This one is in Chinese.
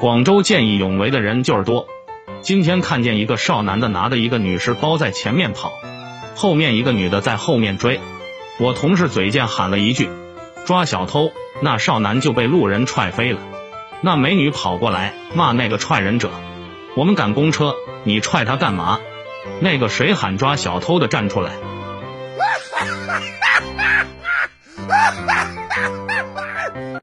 广州见义勇为的人就是多，今天看见一个少男的拿着一个女士包在前面跑，后面一个女的在后面追。我同事嘴贱喊了一句，抓小偷，那少男就被路人踹飞了。那美女跑过来骂那个踹人者，我们赶公车，你踹他干嘛？那个谁喊抓小偷的站出来。哈哈哈哈哈哈。